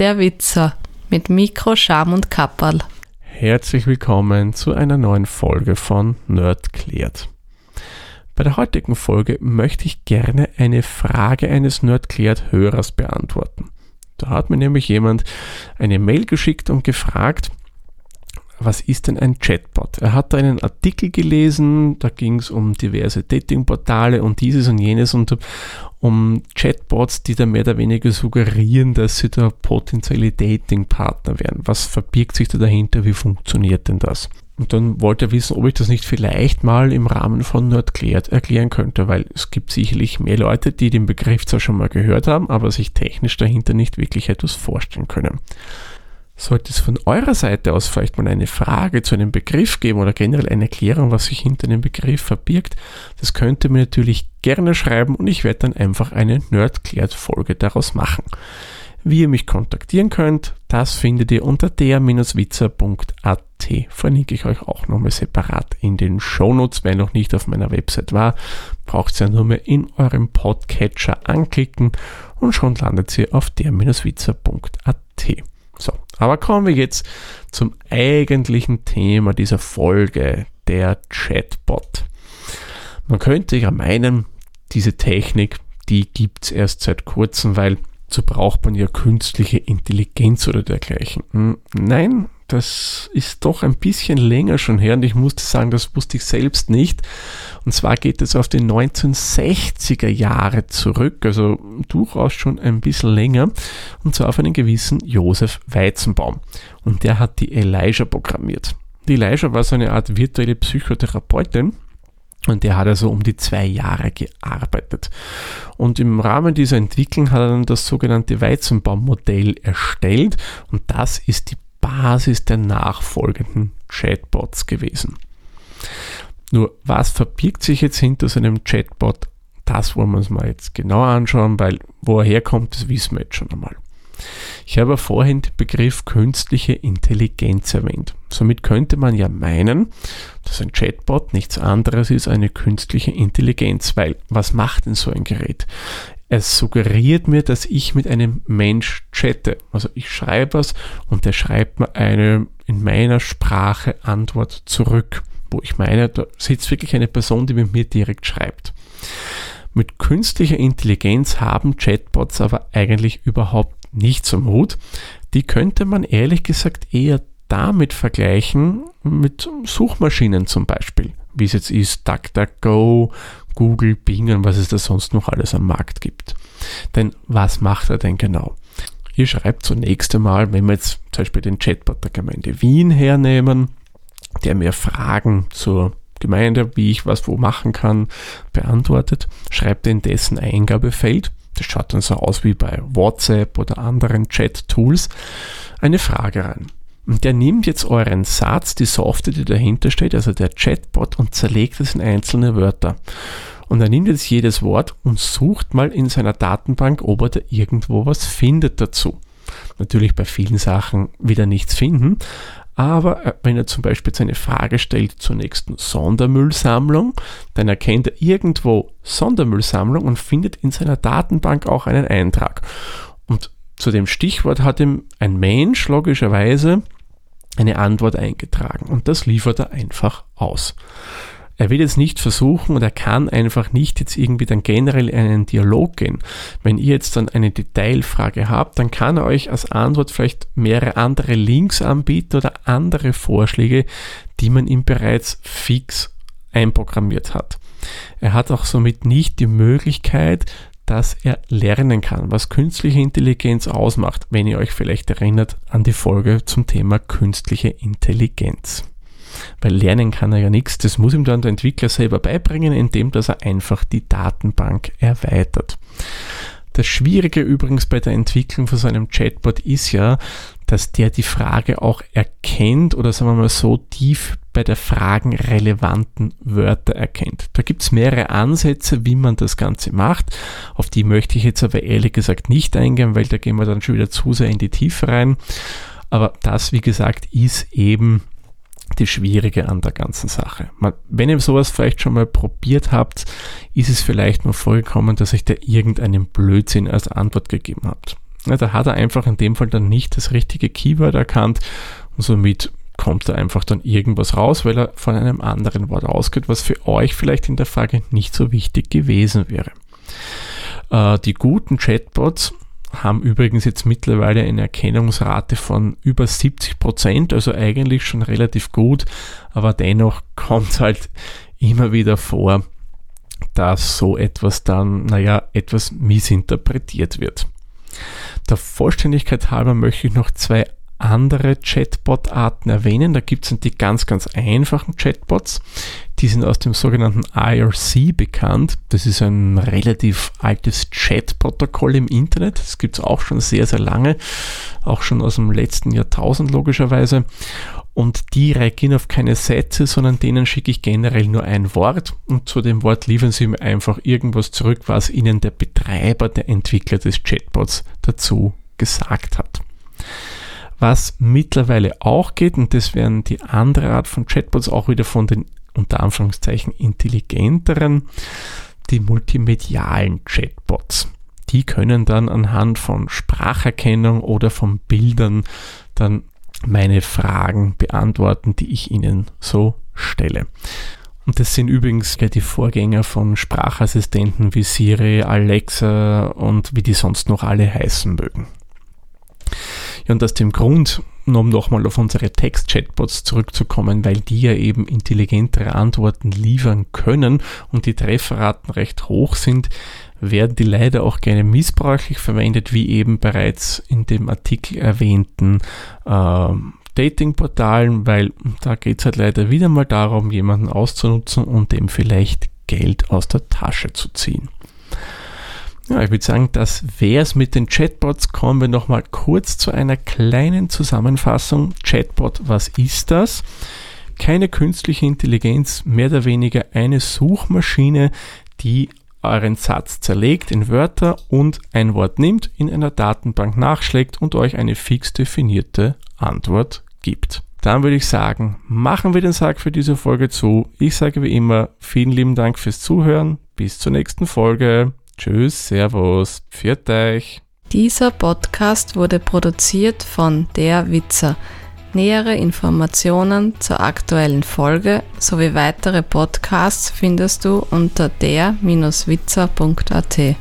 Der Witzer mit Mikro, Scham und Kapperl. Herzlich willkommen zu einer neuen Folge von Nerd klärt. Bei der heutigen Folge möchte ich gerne eine Frage eines Nerd klärt Hörers beantworten. Da hat mir nämlich jemand eine Mail geschickt und gefragt, was ist denn ein Chatbot? Er hat da einen Artikel gelesen, da ging es um diverse Datingportale und dieses und jenes und um Chatbots, die da mehr oder weniger suggerieren, dass sie da potenzielle Datingpartner wären. Was verbirgt sich da dahinter? Wie funktioniert denn das? Und dann wollte er wissen, ob ich das nicht vielleicht mal im Rahmen von Nerdklärt erklären könnte, weil es gibt sicherlich mehr Leute, die den Begriff zwar schon mal gehört haben, aber sich technisch dahinter nicht wirklich etwas vorstellen können. Sollte es von eurer Seite aus vielleicht mal eine Frage zu einem Begriff geben oder generell eine Erklärung, was sich hinter dem Begriff verbirgt, das könnt ihr mir natürlich gerne schreiben und ich werde dann einfach eine Nerdklärt-Folge daraus machen. Wie ihr mich kontaktieren könnt, das findet ihr unter der-witzer.at. Verlinke ich euch auch nochmal separat in den Shownotes. Wer noch nicht auf meiner Website war, braucht ihr ja nur mehr in eurem Podcatcher anklicken und schon landet ihr auf der-witzer.at. So, aber kommen wir jetzt zum eigentlichen Thema dieser Folge, der Chatbot. Man könnte ja meinen, diese Technik, die gibt es erst seit kurzem, weil so braucht man ja künstliche Intelligenz oder dergleichen. Hm, nein, das ist doch ein bisschen länger schon her und ich musste sagen, das wusste ich selbst nicht. Und zwar geht es auf die 1960er Jahre zurück, also durchaus schon ein bisschen länger, und zwar auf einen gewissen Josef Weizenbaum. Und der hat die Elijah programmiert. Die Elijah war so eine Art virtuelle Psychotherapeutin. Und der hat also um die zwei Jahre gearbeitet. Und im Rahmen dieser Entwicklung hat er dann das sogenannte Weizenbaummodell erstellt. Und das ist die Basis der nachfolgenden Chatbots gewesen. Nur was verbirgt sich jetzt hinter so einem Chatbot? Das wollen wir uns mal jetzt genauer anschauen, weil wo er herkommt, das wissen wir jetzt schon einmal. Ich habe vorhin den Begriff künstliche Intelligenz erwähnt. Somit könnte man ja meinen, dass ein Chatbot nichts anderes ist eine künstliche Intelligenz, weil was macht denn so ein Gerät? Es suggeriert mir, dass ich mit einem Mensch chatte. Also ich schreibe was und der schreibt mir eine in meiner Sprache Antwort zurück, wo ich meine, da sitzt wirklich eine Person, die mit mir direkt schreibt. Mit künstlicher Intelligenz haben Chatbots aber eigentlich überhaupt nichts zum Hut. Die könnte man ehrlich gesagt eher damit vergleichen mit Suchmaschinen zum Beispiel, wie es jetzt ist, DuckDuckGo, Google, Bing und was es da sonst noch alles am Markt gibt. Denn was macht er denn genau? Ihr schreibt zunächst einmal, wenn wir jetzt zum Beispiel den Chatbot der Gemeinde Wien hernehmen, der mir Fragen zur Gemeinde, wie ich was wo machen kann, beantwortet, schreibt in dessen Eingabefeld, das schaut dann so aus wie bei WhatsApp oder anderen Chat-Tools, eine Frage rein. Und der nimmt jetzt euren Satz, die Software, die dahinter steht, also der Chatbot, und zerlegt es in einzelne Wörter. Und er nimmt jetzt jedes Wort und sucht mal in seiner Datenbank, ob er da irgendwo was findet dazu. Natürlich bei vielen Sachen wieder nichts finden, aber äh, wenn er zum Beispiel seine Frage stellt zur nächsten Sondermüllsammlung, dann erkennt er irgendwo Sondermüllsammlung und findet in seiner Datenbank auch einen Eintrag. Und zu dem Stichwort hat ihm ein Mensch logischerweise eine Antwort eingetragen und das liefert er einfach aus. Er will jetzt nicht versuchen und er kann einfach nicht jetzt irgendwie dann generell in einen Dialog gehen. Wenn ihr jetzt dann eine Detailfrage habt, dann kann er euch als Antwort vielleicht mehrere andere Links anbieten oder andere Vorschläge, die man ihm bereits fix einprogrammiert hat. Er hat auch somit nicht die Möglichkeit, dass er lernen kann, was künstliche Intelligenz ausmacht, wenn ihr euch vielleicht erinnert an die Folge zum Thema künstliche Intelligenz. Weil lernen kann er ja nichts, das muss ihm dann der Entwickler selber beibringen, indem dass er einfach die Datenbank erweitert. Das Schwierige übrigens bei der Entwicklung von so einem Chatbot ist ja, dass der die Frage auch erkennt oder sagen wir mal so tief bei der Fragen relevanten Wörter erkennt. Da gibt es mehrere Ansätze, wie man das Ganze macht. Auf die möchte ich jetzt aber ehrlich gesagt nicht eingehen, weil da gehen wir dann schon wieder zu sehr in die Tiefe rein. Aber das, wie gesagt, ist eben die Schwierige an der ganzen Sache. Man, wenn ihr sowas vielleicht schon mal probiert habt, ist es vielleicht nur vorgekommen, dass ich da irgendeinen Blödsinn als Antwort gegeben habt. Ja, da hat er einfach in dem Fall dann nicht das richtige Keyword erkannt und somit kommt da einfach dann irgendwas raus, weil er von einem anderen Wort ausgeht, was für euch vielleicht in der Frage nicht so wichtig gewesen wäre. Äh, die guten Chatbots haben übrigens jetzt mittlerweile eine Erkennungsrate von über 70 Prozent, also eigentlich schon relativ gut, aber dennoch kommt halt immer wieder vor, dass so etwas dann, naja, etwas missinterpretiert wird. Der Vollständigkeit halber möchte ich noch zwei andere Chatbot-Arten erwähnen. Da gibt es die ganz, ganz einfachen Chatbots. Die sind aus dem sogenannten IRC bekannt. Das ist ein relativ altes Chat-Protokoll im Internet. Das gibt es auch schon sehr, sehr lange. Auch schon aus dem letzten Jahrtausend logischerweise. Und die reagieren auf keine Sätze, sondern denen schicke ich generell nur ein Wort und zu dem Wort liefern sie mir einfach irgendwas zurück, was ihnen der Betreiber, der Entwickler des Chatbots dazu gesagt hat. Was mittlerweile auch geht, und das wären die andere Art von Chatbots, auch wieder von den unter Anführungszeichen intelligenteren, die multimedialen Chatbots. Die können dann anhand von Spracherkennung oder von Bildern dann meine Fragen beantworten, die ich ihnen so stelle. Und das sind übrigens die Vorgänger von Sprachassistenten wie Siri, Alexa und wie die sonst noch alle heißen mögen. Ja, und aus dem Grund, um nochmal auf unsere Text-Chatbots zurückzukommen, weil die ja eben intelligentere Antworten liefern können und die Trefferraten recht hoch sind, werden die leider auch gerne missbräuchlich verwendet, wie eben bereits in dem Artikel erwähnten äh, Datingportalen, weil da geht es halt leider wieder mal darum, jemanden auszunutzen und dem vielleicht Geld aus der Tasche zu ziehen. Ja, ich würde sagen, das wäre es mit den Chatbots. Kommen wir nochmal kurz zu einer kleinen Zusammenfassung. Chatbot, was ist das? Keine künstliche Intelligenz, mehr oder weniger eine Suchmaschine, die euren Satz zerlegt in Wörter und ein Wort nimmt, in einer Datenbank nachschlägt und euch eine fix definierte Antwort gibt. Dann würde ich sagen, machen wir den Sack für diese Folge zu. Ich sage wie immer, vielen lieben Dank fürs Zuhören. Bis zur nächsten Folge. Tschüss, Servus, pfiat euch. Dieser Podcast wurde produziert von Der Witzer. Nähere Informationen zur aktuellen Folge sowie weitere Podcasts findest du unter der-witzer.at.